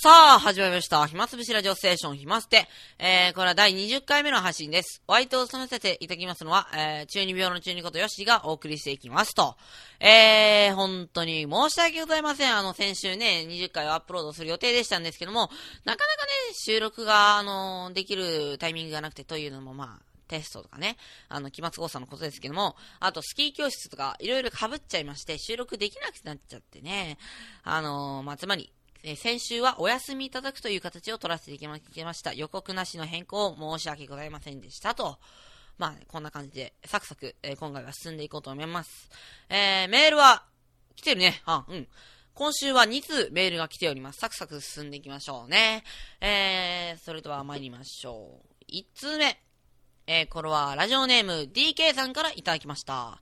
さあ、始まりました。暇つぶしラジオステーション、暇捨て。えー、これは第20回目の配信です。お相手を務めさせていただきますのは、えー、中二病の中二ことよしがお送りしていきますと。えー、本当に申し訳ございません。あの、先週ね、20回をアップロードする予定でしたんですけども、なかなかね、収録が、あの、できるタイミングがなくてというのも、まあ、テストとかね、あの、期末講座のことですけども、あとスキー教室とかいろいろ被っちゃいまして、収録できなくなっちゃってね、あのー、まあ、つまり、え、先週はお休みいただくという形を取らせていただきました。予告なしの変更を申し訳ございませんでしたと。まあ、こんな感じで、サクサク、えー、今回は進んでいこうと思います。えー、メールは、来てるね。あ、うん。今週は2通メールが来ております。サクサク進んでいきましょうね。えー、それでは参りましょう。1通目。えー、これはラジオネーム DK さんからいただきました。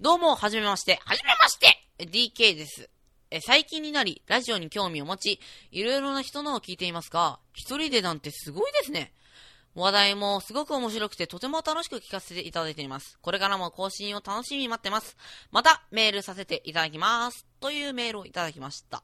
どうも、はじめまして。はじめまして !DK です。え最近になり、ラジオに興味を持ち、いろいろな人のを聞いていますが、一人でなんてすごいですね。話題もすごく面白くてとても楽しく聞かせていただいています。これからも更新を楽しみに待ってます。またメールさせていただきます。というメールをいただきました。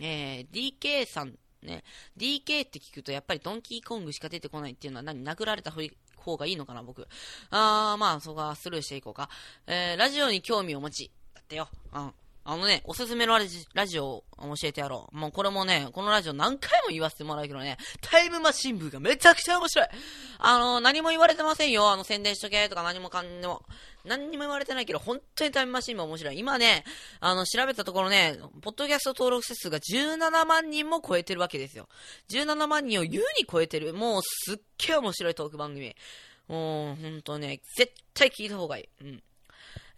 えー、DK さんね。DK って聞くとやっぱりドンキーコングしか出てこないっていうのは何殴られた方がいいのかな、僕。あー、まあ、そこはスルーしていこうか。えー、ラジオに興味を持ち。だってよ。うん。あのね、おすすめのラジラジオを教えてやろう。もうこれもね、このラジオ何回も言わせてもらうけどね、タイムマシン部がめちゃくちゃ面白い。あの、何も言われてませんよ。あの、宣伝しとけとか何もかんでも。何にも言われてないけど、本当にタイムマシン部面白い。今ね、あの、調べたところね、ポッドキャスト登録者数が17万人も超えてるわけですよ。17万人を優に超えてる。もうすっげえ面白いトーク番組。もう、ほんとね、絶対聞いた方がいい。うん。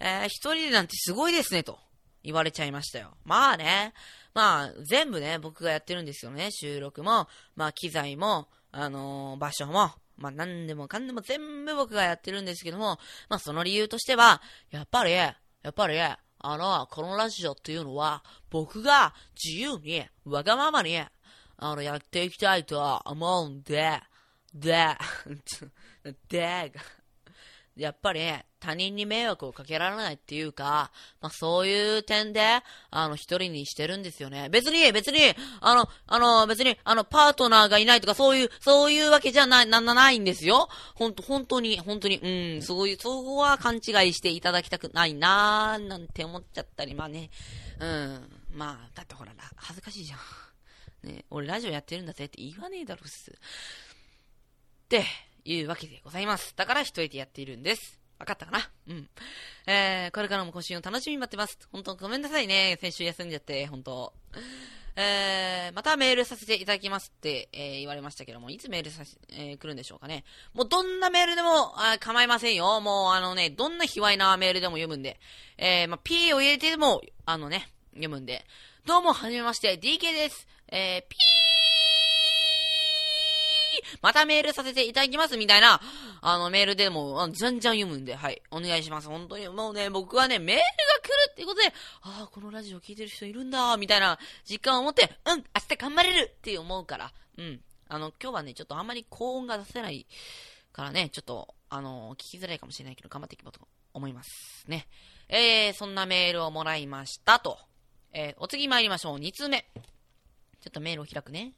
えー、一人でなんてすごいですね、と。言われちゃいましたよ。まあね、まあ、全部ね、僕がやってるんですよね。収録も、まあ、機材も、あのー、場所も、まあ、何でもかんでも全部僕がやってるんですけども、まあ、その理由としては、やっぱり、やっぱり、あの、このラジオっていうのは、僕が自由に、わがままに、あの、やっていきたいと思うんで、で、で、やっぱり他人に迷惑をかけられないっていうか、まあそういう点で、あの、一人にしてるんですよね。別に、別に、あの、あの、別に、あの、パートナーがいないとか、そういう、そういうわけじゃない、な、な、ないんですよ。ほんと、本当に、本当に、うん、そういう、そこは勘違いしていただきたくないなー、なんて思っちゃったり、まあね、うん、まあ、だってほら、恥ずかしいじゃん。ね、俺ラジオやってるんだぜって言わねえだろっす。って、いうわけでございます。だから一人でやっているんです。わかったかな？うん。えー、これからも更新を楽しみに待ってます。本当ごめんなさいね。先週休んじゃって、本当えー、またメールさせていただきますって、えー、言われましたけども、いつメールさせ、えー、来るんでしょうかね。もうどんなメールでも、あ構いませんよ。もうあのね、どんな卑猥なメールでも読むんで。えー、まあ、P を入れてでも、あのね、読むんで。どうも、はじめまして、DK です。えー、ピーまたメールさせていただきますみたいな、あの、メールでも、あのじゃんじゃん読むんで、はい。お願いします。本当に、もうね、僕はね、メールが来るっていうことで、ああ、このラジオ聞いてる人いるんだ、みたいな実感を持って、うん、明日頑張れるって思うから、うん。あの、今日はね、ちょっとあんまり高音が出せないからね、ちょっと、あの、聞きづらいかもしれないけど、頑張っていこうと思いますね。えー、そんなメールをもらいましたと。えー、お次参りましょう。2通目。ちょっとメールを開くね。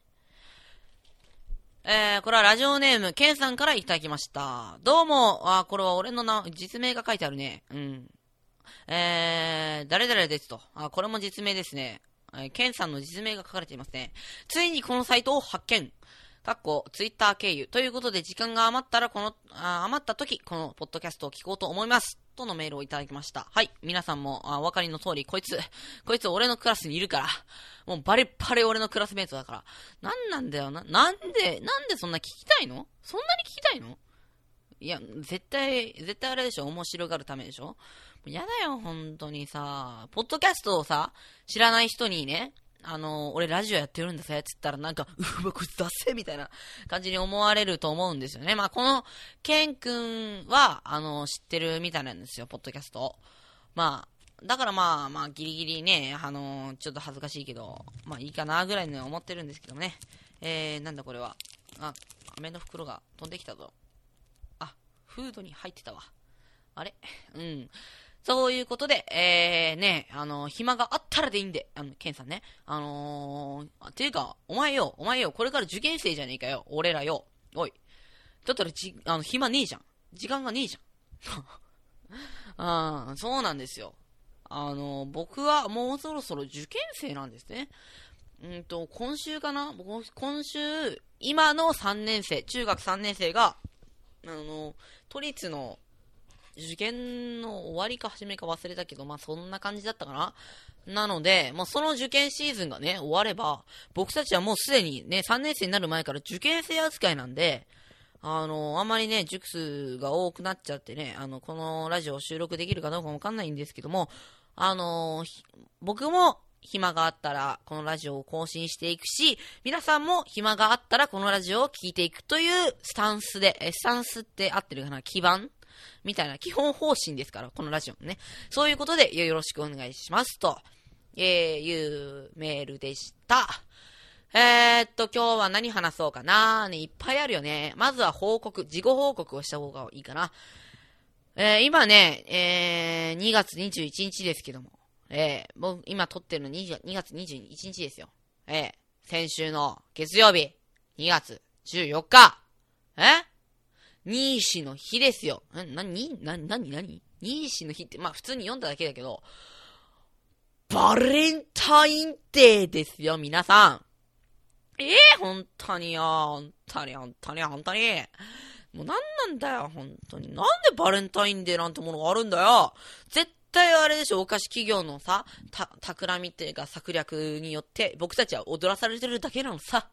えー、これはラジオネーム、ケンさんからいただきました。どうも、あ、これは俺の名、実名が書いてあるね。うん。えー、誰々ですと。あ、これも実名ですね。えー、ケンさんの実名が書かれていますね。ついにこのサイトを発見。かっこ、ツイッター経由。ということで、時間が余ったら、この、あ余った時、このポッドキャストを聞こうと思います。とのメールをいただきました。はい。皆さんも、あお分かりの通り、こいつ、こいつ俺のクラスにいるから。もうバリバリ俺のクラスメイトだから。なんなんだよな。なんで、なんでそんな聞きたいの？そんなに聞きたいの？いや、絶対、絶対あれでしょ面白がるためでしょやだよ、本当にさ。ポッドキャストをさ、知らない人にね、あの、俺ラジオやってるんだぜ、つったらなんか、うわ、こいつ出せみたいな感じに思われると思うんですよね。まあ、この、ケン君は、あの、知ってるみたいなんですよ、ポッドキャスト。まあ、だからまあ、まあ、ギリギリね、あの、ちょっと恥ずかしいけど、まあいいかな、ぐらいに思ってるんですけどね。えー、なんだこれは。あ、飴の袋が飛んできたぞ。あ、フードに入ってたわ。あれ？うん。そういうことで、えー、ね、あの、暇があったらでいいんで、あの、ケンさんね。あのー、ていうか、お前よ、お前よ、これから受験生じゃねえかよ、俺らよ。おい。だったらじ、あの、暇ねえじゃん。時間がねえじゃん。あそうなんですよ。あのー、僕はもうそろそろ受験生なんですね。うんと、今週かな？今週、今の3年生、中学3年生が、あの、都立の受験の終わりか始めか忘れたけど、まあそんな感じだったかな。なので、まあその受験シーズンがね、終われば、僕たちはもうすでにね、3年生になる前から受験生扱いなんで、あの、あんまりね、塾数が多くなっちゃってね、あの、このラジオ収録できるかどうかわかんないんですけども、あの僕も暇があったらこのラジオを更新していくし、皆さんも暇があったらこのラジオを聴いていくというスタンスで、えスタンスって合ってるかな？基盤？みたいな基本方針ですから、このラジオもね。そういうことでよろしくお願いしますと、えー、いうメールでした。えー、っと、今日は何話そうかなね、いっぱいあるよね。まずは報告、事後報告をした方がいいかな。えー、今ね、えー、2月21日ですけども、えー、僕、今撮ってるの 2, 2月21日ですよ。えー、先週の月曜日、2月14日、えニーシの日ですよ。な、なにな、なになにニーシの日って、まあ普通に読んだだけだけど、バレンタインデーですよ、皆さん。ええー、本当によ、本当に、本当に、本当に。もう何なんだよ、本当に。なんでバレンタインデーなんてものがあるんだよ。絶対あれでしょ、お菓子企業のさ、た、企みっていうか策略によって僕たちは踊らされてるだけなのさ。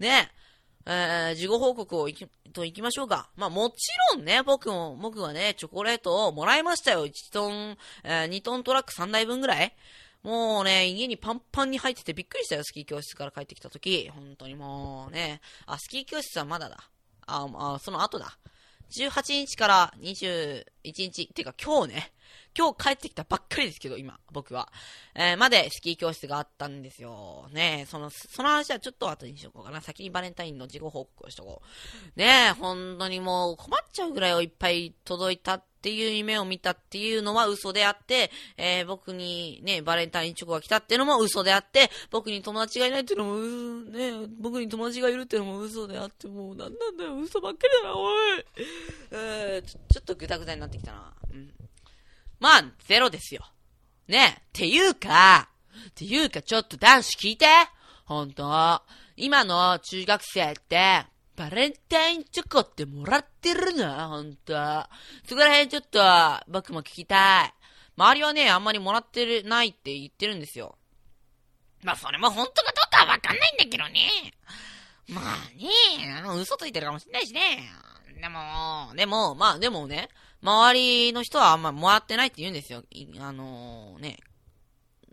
ねえ。えー、事後報告をいき、と行きましょうか。まあもちろんね、僕も、僕はね、チョコレートをもらいましたよ。1トン、えー、2トントラック3台分ぐらい。もうね、家にパンパンに入っててびっくりしたよ、スキー教室から帰ってきた時。本当にもうね。あ、スキー教室はまだだ。あ、あ、その後だ。18日から21日、てか今日ね、今日帰ってきたばっかりですけど、今、僕は。えー、までスキー教室があったんですよ。ねその、その話はちょっと後にしとこうかな。先にバレンタインの自己報告をしとこう。ね、本当にもう困っちゃうぐらいをいっぱい届いたっていう夢を見たっていうのは嘘であって、えー、僕にね、バレンタインチョコが来たっていうのも嘘であって、僕に友達がいないっていうのも嘘、ね、僕に友達がいるっていうのも嘘であって、もうなんなんだよ、嘘ばっかりだな、おい。えー、ちょ、ちょっとぐだぐだになってきたな。うん。まあ、ゼロですよ。ねっていうか、っていうかちょっと男子聞いてほんと。今の中学生って、バレンタインチョコってもらってるの？ほんと。そこら辺ちょっと、僕も聞きたい。周りはね、あんまりもらってる、ないって言ってるんですよ。まあ、それも本当かどうかはわかんないんだけどね。まあね、嘘ついてるかもしんないしね。でも、でも、まあでもね、周りの人はあんまもらってないって言うんですよ。あのー、ね。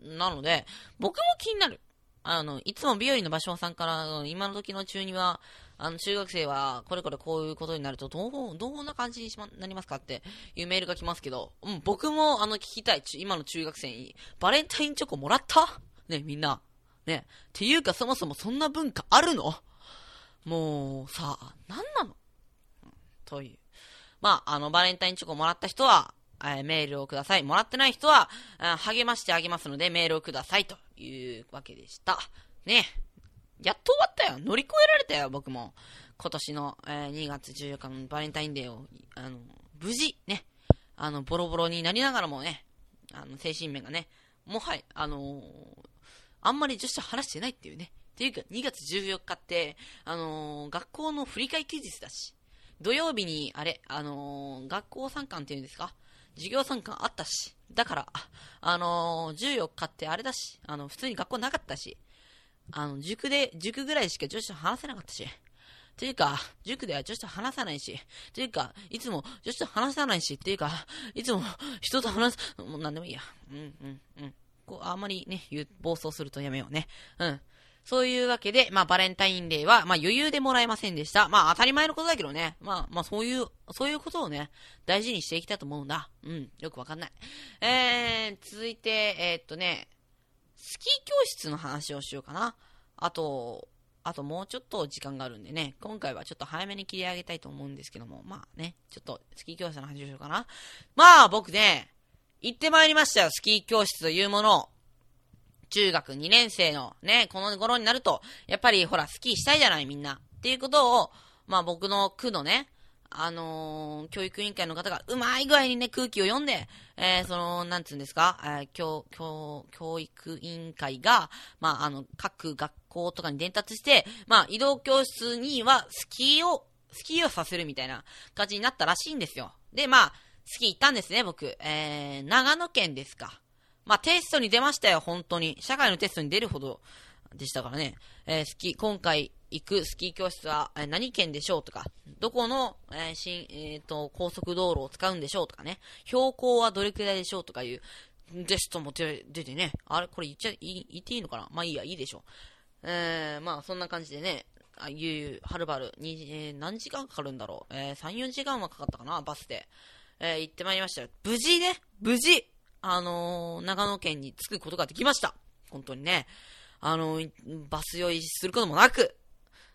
なので、僕も気になる。あの、いつも美容院の場所さんから、今の時の中には、あの、中学生は、これこれこういうことになると、どう、どんな感じにしまなりますかっていうメールが来ますけど、うん、僕も、あの、聞きたい。今の中学生に、バレンタインチョコもらった？ね、みんな。ね。っていうか、そもそもそんな文化あるの？もう、さあ、なんなの？という。まあ、あの、バレンタインチョコもらった人は、えー、メールをください。もらってない人は、励ましてあげますので、メールをください。というわけでした。ね。やっと終わったよ。乗り越えられたよ、僕も。今年の、えー、2月14日のバレンタインデーを、あの、無事、ね。あの、ボロボロになりながらもね、あの、精神面がね、もはや、あのー、あんまり女子と話してないっていうね。っていうか、2月14日って、あのー、学校の振り替え休日だし、土曜日に、あれ、あのー、学校参観っていうんですか？授業参観あったし。だから、あのー、14日ってあれだし、あの、普通に学校なかったし、あの、塾で、塾ぐらいしか女子と話せなかったし。ていうか、塾では女子と話さないし。ていうか、いつも女子と話さないし。っていうか、いつも人と話す、もう何でもいいや。うん、うん、うん。こう、あんまりね、暴走するとやめようね。うん。そういうわけで、まあ、バレンタインデーは、まあ、余裕でもらえませんでした。まあ、当たり前のことだけどね。まあ、まあ、そういう、そういうことをね、大事にしていきたいと思うんだ。うん、よくわかんない。えー、続いて、えー、っとね、スキー教室の話をしようかな。あと、あともうちょっと時間があるんでね、今回はちょっと早めに切り上げたいと思うんですけども、まあね、ちょっとスキー教室の話をしようかな。まあ僕ね、行ってまいりましたよ、スキー教室というものを。中学2年生のね、この頃になると、やっぱりほら、スキーしたいじゃないみんな。っていうことを、まあ僕の区のね、あのー、教育委員会の方がうまい具合にね、空気を読んで、えー、その、なんつうんですか、えー、教、教、教育委員会が、まあ、あの、各学校とかに伝達して、まあ、移動教室にはスキーを、スキーをさせるみたいな感じになったらしいんですよ。で、まあ、スキー行ったんですね、僕。えー、長野県ですか。まあ、テストに出ましたよ、本当に。社会のテストに出るほどでしたからね。えー、スキー、今回行くスキー教室は、何県でしょうとか、どこの、えー、新、えっ、ー、と、高速道路を使うんでしょうとかね。標高はどれくらいでしょうとかいう、テストも出てね。あれ、これ言っちゃ、い、言っていいのかな？まあいいや、いいでしょう。えー、まあそんな感じでね、あいう、はるばる、に、えー、何時間かかるんだろう？えー、3、4時間はかかったかな、バスで。えー、行ってまいりましたよ。無事ね、無事、あのー、長野県に着くことができました。本当にね。あのー、バス酔いすることもなく、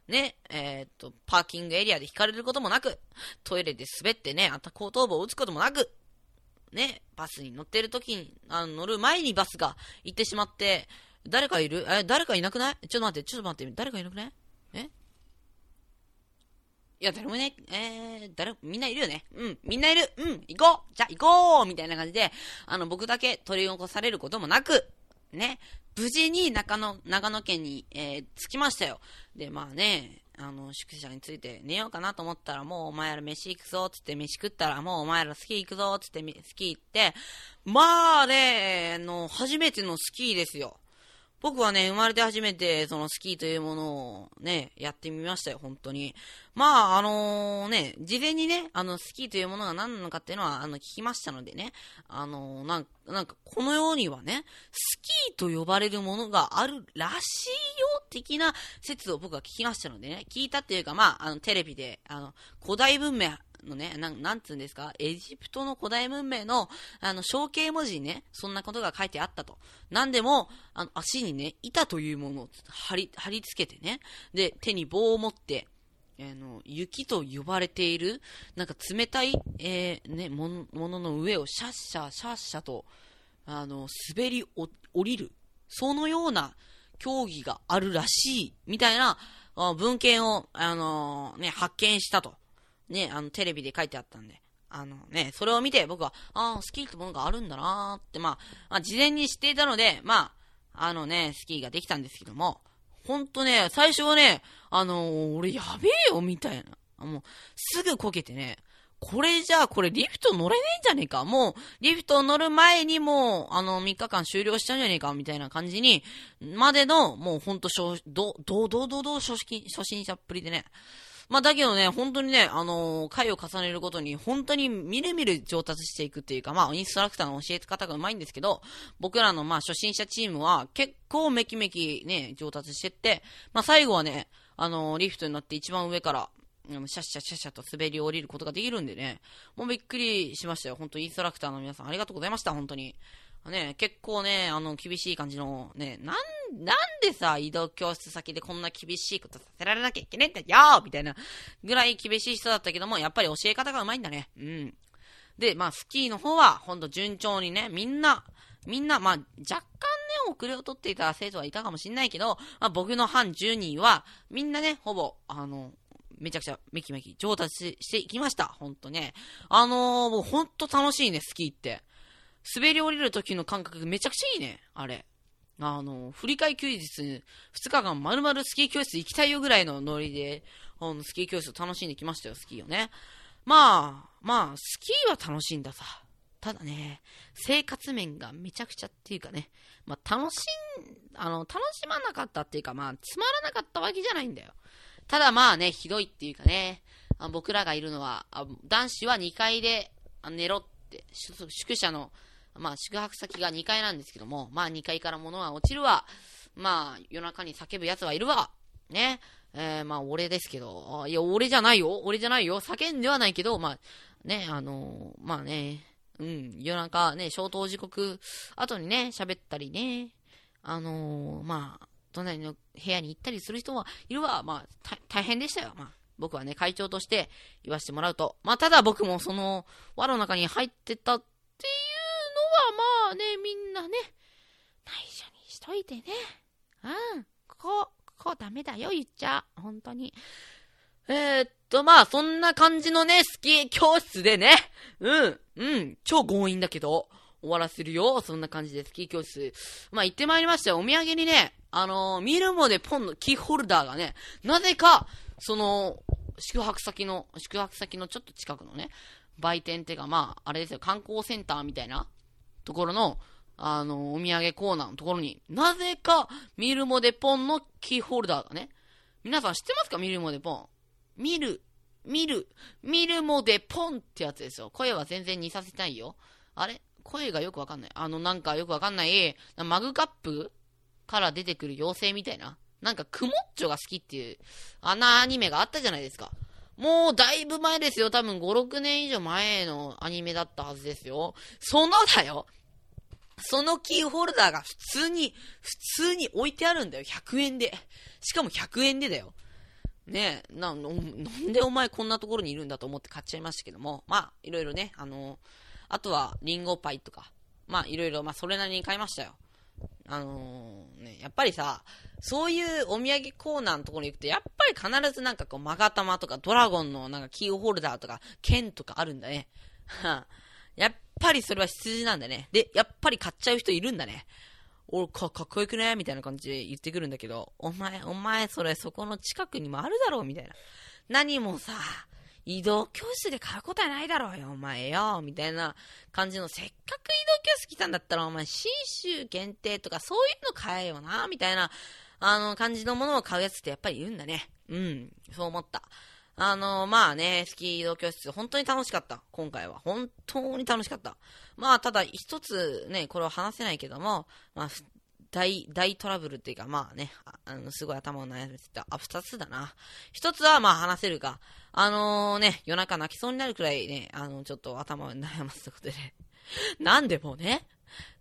ね、えー、っと、パーキングエリアで引かれることもなく、トイレで滑ってね、あた後頭部を打つこともなく、ね、バスに乗ってる時に、あの、乗る前にバスが行ってしまって、誰かいる？え、誰かいなくない？ちょっと待って、ちょっと待って、誰かいなくない？え？いや、誰もね、えー、誰、みんないるよね。うん、みんないる。うん、行こうじゃ行こうみたいな感じで、あの、僕だけ取り残されることもなく、ね、無事に中野、長野県に、えー、着きましたよ。で、まあね、あの、宿舎について寝ようかなと思ったら、もうお前ら飯行くぞ、つって飯食ったら、もうお前らスキー行くぞ、つってスキー行って、まあね、あの、初めてのスキーですよ。僕はね、生まれて初めて、そのスキーというものをね、やってみましたよ、本当に。まあ、あのー、ね、事前にね、あの、スキーというものが何なのかっていうのは、あの、聞きましたのでね、あのー、なんなんか、このようにはね、スキーと呼ばれるものがあるらしいよ、的な説を僕は聞きましたのでね、聞いたっていうか、まあ、あの、テレビで、あの、古代文明のね、なん、なんつうんですか、エジプトの古代文明の、あの、象形文字にね、そんなことが書いてあったと。なんでも、あの、足にね、板というものを貼り、貼り付けてね、で、手に棒を持って、あの、雪と呼ばれている、なんか冷たい、えー、ね、ものの上をシャッシャ、シャッシャと、あの、滑り降りる。そのような競技があるらしい、みたいな、文献を、あのー、ね、発見したと。ね、あの、テレビで書いてあったんで。あのね、それを見て僕は、ああ、スキーってものがあるんだなーって、まあ、まあ、事前に知っていたので、まあ、あのね、スキーができたんですけども、ほんとね、最初はね、あのー、俺やべえよ、みたいな。もう、すぐこけてね、これじゃあ、これリフト乗れねえんじゃねえか。もう、リフト乗る前にもう、あの、3日間終了しちゃうんじゃねえか、みたいな感じに、までの、もうほんと、ど、ど、ど、ど、ど、初心者っぷりでね、まあ、だけどね、本当にね、あのー、回を重ねるごとに、本当にみるみる上達していくっていうか、まあ、インストラクターの教え方がうまいんですけど、僕らのまあ、初心者チームは、結構めきめきね、上達してって、まあ、最後はね、あのー、リフトになって一番上から、シャッシャッシャッシャと滑り降りることができるんでね、もうびっくりしましたよ。本当インストラクターの皆さんありがとうございました、本当に。ね、結構ね、あの、厳しい感じの、ね、なん、なんでさ、移動教室先でこんな厳しいことさせられなきゃいけねえんだよみたいな、ぐらい厳しい人だったけども、やっぱり教え方がうまいんだね。うん。で、まあ、スキーの方は、ほんと順調にね、みんな、みんな、まあ、若干ね、遅れを取っていた生徒はいたかもしんないけど、まあ、僕の班10人は、みんなね、ほぼ、あの、めちゃくちゃめきめき上達していきました。ほんとね。あのー、もうほんと楽しいね、スキーって。滑り降りる時の感覚めちゃくちゃいいね、あれ。あの、振り替休日、2日間丸々スキー教室行きたいよぐらいのノリで、あの、スキー教室を楽しんできましたよ、スキーをね。まあ、まあ、スキーは楽しいんださ。ただね、生活面がめちゃくちゃっていうかね、まあ、楽しん、あの、楽しまなかったっていうか、まあ、つまらなかったわけじゃないんだよ。ただまあね、ひどいっていうかね、あ僕らがいるのは、あ男子は2階で寝ろって、宿舎のまあ、宿泊先が2階なんですけども、まあ、2階から物は落ちるわ。まあ、夜中に叫ぶ奴はいるわ。ね。えー、まあ、俺ですけど、いや、俺じゃないよ。俺じゃないよ。叫んではないけど、まあ、ね、あのー、まあね、うん、夜中ね、消灯時刻後にね、喋ったりね、あのー、まあ、隣の部屋に行ったりする人はいるわ。まあ、大変でしたよ。まあ、僕はね、会長として言わせてもらうと。まあ、ただ僕もその、輪の中に入ってたっていうまあね、みんなね、内緒にしといてね。うん。ここ、ここダメだよ、言っちゃ。本当に。えー、っと、まあ、そんな感じのね、スキー教室でね、うん、うん、超強引だけど、終わらせるよ。そんな感じでスキー教室。まあ、行ってまいりましたよ。お土産にね、あのー、ミルモでポンのキーホルダーがね、なぜか、その、宿泊先の、宿泊先のちょっと近くのね、売店っていうか、まあ、あれですよ、観光センターみたいなところの、あの、お土産コーナーのところに、なぜか、ミルモデポンのキーホルダーがね、皆さん知ってますか？ミルモデポン。見る、見る、見るもでポンってやつですよ。声は全然似させないよ。あれ？声がよくわかんない。あの、なんかよくわかんない、マグカップから出てくる妖精みたいな。なんか、クモッチョが好きっていう、あんなアニメがあったじゃないですか。もう、だいぶ前ですよ。多分5、6年以上前のアニメだったはずですよ。そのだよ。そのキーホルダーが普通に、普通に置いてあるんだよ。100円で。しかも100円でだよ。ねえ、な、なんでお前こんなところにいるんだと思って買っちゃいましたけども、まあ、いろいろね、あの、あとは、リンゴパイとか、まあ、いろいろ、まあ、それなりに買いましたよ。あのー、ね、やっぱりさ、そういうお土産コーナーのところに行くと、やっぱり必ずなんかこう、マガタマとかドラゴンのなんかキーホルダーとか、剣とかあるんだね。やっぱりそれは羊なんだね。で、やっぱり買っちゃう人いるんだね。俺か、かっこよくね？みたいな感じで言ってくるんだけど、お前、お前それそこの近くにもあるだろう？みたいな。何もさ、移動教室で買うことはないだろうよ、お前よ、みたいな感じの、せっかく移動教室来たんだったら、お前、新州限定とかそういうの買えよな、みたいな、あの、感じのものを買うやつってやっぱりいるんだね。うん、そう思った。あの、まあね、スキー移動教室、本当に楽しかった。今回は。本当に楽しかった。まあ、ただ、一つね、これは話せないけども、まあ、大、大トラブルっていうか、まあね、あの、すごい頭を悩めてた。あ、二つだな。一つは、まあ話せるか。あのー、ね、夜中泣きそうになるくらいね、あの、ちょっと頭を悩ませたことで、ね、なんでもね、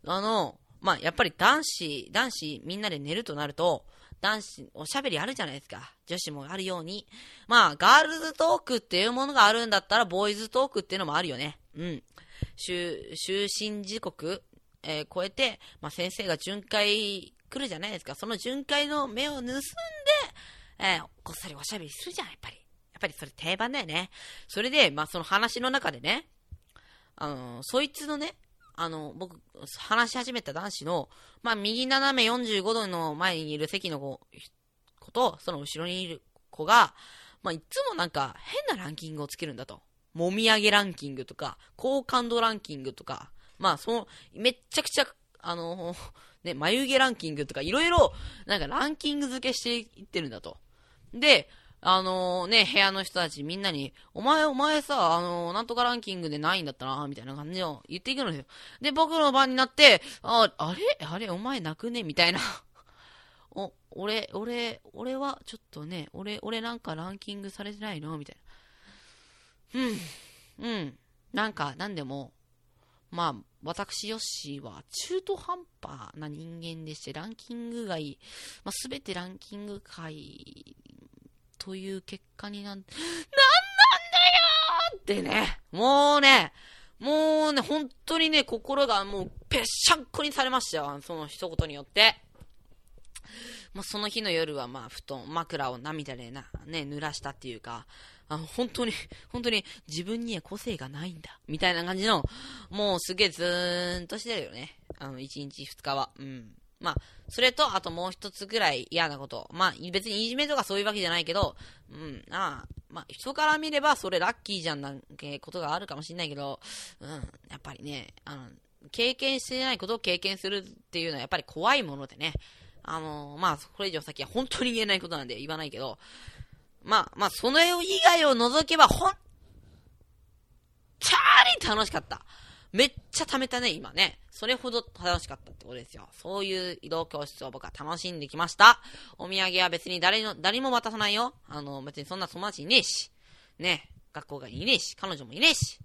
あの、まあ、やっぱり男子、男子みんなで寝るとなると、男子、おしゃべりあるじゃないですか。女子もあるように。まあ、ガールズトークっていうものがあるんだったら、ボーイズトークっていうのもあるよね。うん。就、就寝時刻、えー、超えて、まあ、先生が巡回来るじゃないですか。その巡回の目を盗んで、えー、こっそりおしゃべりするじゃん、やっぱり。やっぱりそれ定番だよね。それで、まあ、その話の中でね、あのー、そいつのね、あの、僕、話し始めた男子の、まあ、右斜め45度の前にいる席の子子と、その後ろにいる子が、まあ、いつもなんか変なランキングをつけるんだと。もみあげランキングとか、好感度ランキングとか、まあ、その、めっちゃくちゃ、あの、ね、眉毛ランキングとか、いろいろ、なんかランキング付けしていってるんだと。で、あのー、ね、部屋の人たちみんなに、お前、お前さ、あのー、なんとかランキングでないんだったな、みたいな感じを言っていくのよ。で、僕の番になって、あ、あれ？あれ？お前泣くね？みたいな。お、俺、俺、俺は、ちょっとね、俺、俺なんかランキングされてないの？みたいな。うん、うん。なんか、なんでも、まあ、私、ヨッシーは中途半端な人間でして、ランキング外、まあ、すべてランキング外という結果になん、なんなんだよってね、もうね、もうね、本当にね、心がもうぺっしゃんこにされましたよ。その一言によって。まあ、その日の夜はまあ、布団、枕を涙でな、ね、濡らしたっていうか、あの、本当に、本当に自分には個性がないんだ。みたいな感じの、もうすげえずーんとしてるよね。あの、1日2日は。うん。まあ、それと、あともう一つぐらい嫌なこと。まあ、別にいじめとかそういうわけじゃないけど、うん、ああ、まあ、人から見ればそれラッキーじゃんなんてことがあるかもしんないけど、うん、やっぱりね、あの、経験してないことを経験するっていうのはやっぱり怖いものでね。あのまあ、これ以上先は本当に言えないことなんで言わないけど、まあ、まあ、その絵以外を除けば、ほん、チャーリー楽しかった。めっちゃ貯めたね、今ね。それほど楽しかったってことですよ。そういう移動教室を僕は楽しんできました。お土産は別に誰の、誰も渡さないよ。あの、別にそんな友達いねえし。ね。学校がいねえし。彼女もいねえし。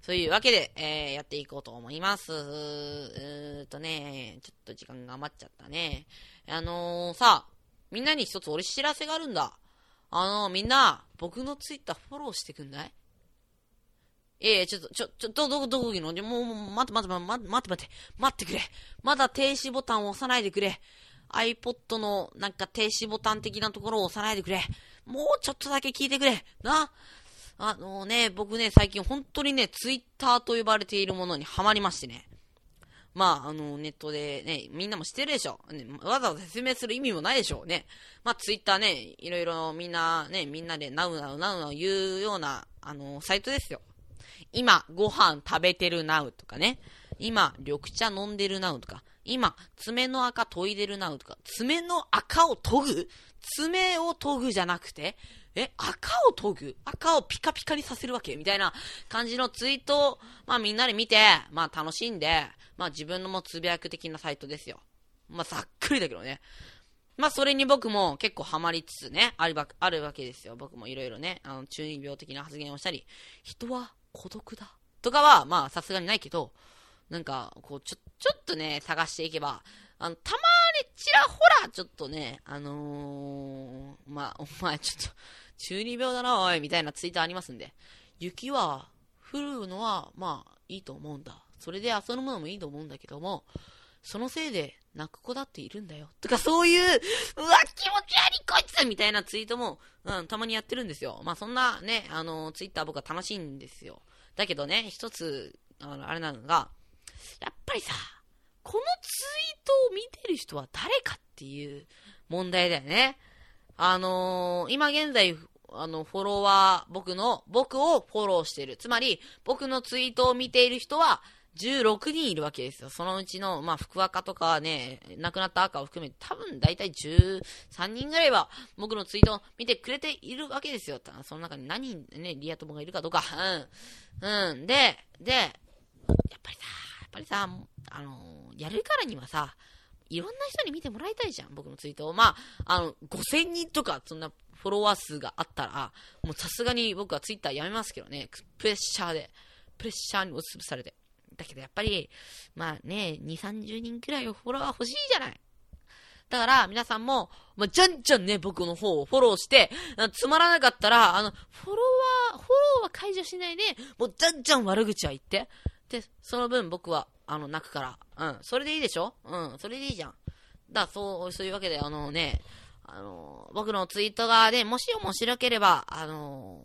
そういうわけで、えー、やっていこうと思います。うーとね、ちょっと時間が余っちゃったね。あのー、さ、みんなに一つ俺知らせがあるんだ。あのー、みんな、僕のツイッターフォローしてくんない？ええちょっと、ちょ、ちょ、ど、ど、どこ行くの？もう、もう、待って待って待って、待って待って、待ってくれ。まだ停止ボタンを押さないでくれ。iPod のなんか停止ボタン的なところを押さないでくれ。もうちょっとだけ聞いてくれ。な？あのね、僕ね、最近本当にね、Twitter と呼ばれているものにハマりましてね。まあ、あの、ネットでね、みんなも知ってるでしょ。ね、わざわざ説明する意味もないでしょうね。まあ、ツイッターね、いろいろみんなね、みんなでナウナウナウナウ言うような、あの、サイトですよ。今、ご飯食べてるナウとかね。今、緑茶飲んでるナウとか。今、爪の赤研いでるナウとか。爪の赤を研ぐ？爪を研ぐじゃなくて、え、赤を研ぐ？赤をピカピカにさせるわけ？みたいな感じのツイートを、まあみんなで見て、まあ楽しんで、まあ自分のもつぶやく的なサイトですよ。まあざっくりだけどね。まあそれに僕も結構ハマりつつね、あるわあるわけですよ。僕もいろいろね、あの中二病的な発言をしたり、人は孤独だ。とかは、まあさすがにないけど、なんか、こう、ちょ、ちょっとね、探していけば、あの、たまにちらほら、ちょっとね、あのー、まあ、お前ちょっと、中二病だな、おい、みたいなツイートありますんで、雪は降るのは、まあ、いいと思うんだ。それで遊ぶのもいいと思うんだけども、そのせいで泣く子だっているんだよ。とかそういう、うわ、気持ち悪いこいつみたいなツイートも、うん、たまにやってるんですよ。まあそんなね、あの、ツイッター僕は楽しいんですよ。だけどね、一つ、あの、あれなのが、やっぱりさ、このツイートを見てる人は誰かっていう問題だよね。あのー、今現在、あの、フォロワー、僕の、僕をフォローしてる。つまり、僕のツイートを見ている人は、16人いるわけですよ。そのうちの、まあ、福赤とかね、亡くなった赤を含めて、多分大体13人ぐらいは、僕のツイートを見てくれているわけですよ。その中に何人ね、リア友がいるかとか、うん。うん。で、で、やっぱりさ、やっぱりさ、あの、やるからにはさ、いろんな人に見てもらいたいじゃん、僕のツイートを。まあ、あの、5000人とか、そんなフォロワー数があったら、もうさすがに僕はツイッターやめますけどね、プレッシャーで、プレッシャーに押しつぶされて。だけどやっぱり、まあね、2、30人くらいフォロワー欲しいじゃない。だから、皆さんも、まあ、じゃんじゃんね、僕の方をフォローして、つまらなかったら、あの、フォロワー、フォローは解除しないで、もうじゃんじゃん悪口は言って。で、その分僕は、あの、泣くから。うん。それでいいでしょ？うん。それでいいじゃん。だそう、そういうわけで、あのね、あの、僕のツイートがね、もし面白ければ、あの、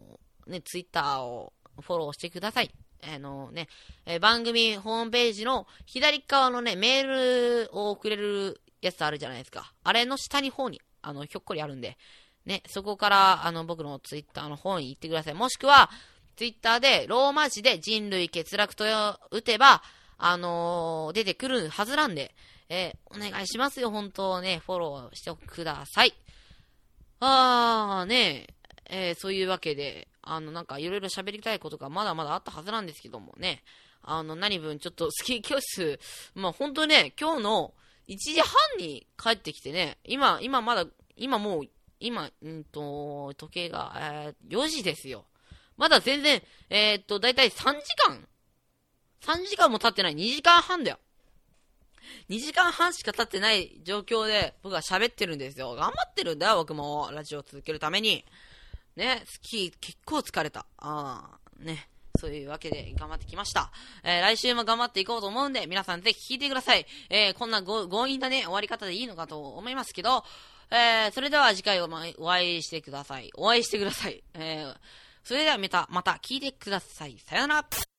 ね、ツイッターをフォローしてください。あのね、え番組ホームページの左側のね、メールを送れるやつあるじゃないですか。あれの下に方に、あの、ひょっこりあるんで、ね、そこから、あの、僕のツイッターの方に行ってください。もしくは、ツイッターでローマ字で人類欠落と打てば、あのー、出てくるはずなんで、えー、お願いしますよ、本当ね、フォローしてください。あー、ねえー、そういうわけで、あの、なんかいろいろ喋りたいことがまだまだあったはずなんですけどもね、あの、何分ちょっとスキー教室、まあ本当ね、今日の1時半に帰ってきてね、今、今まだ、今もう、今、うんと、時計が、えー、4時ですよ。まだ全然、えー、っと、だいたい3時間 ?3 時間も経ってない。2時間半だよ。2時間半しか経ってない状況で僕は喋ってるんですよ。頑張ってるんだよ、僕も。ラジオを続けるために。ね、スキー結構疲れた。ああ、ね。そういうわけで頑張ってきました。えー、来週も頑張っていこうと思うんで、皆さんぜひ聞いてください。えー、こんな強引なね、終わり方でいいのかと思いますけど、えー、それでは次回おお会いしてください。お会いしてください。えー、それではまた、また聞いてください。さよなら。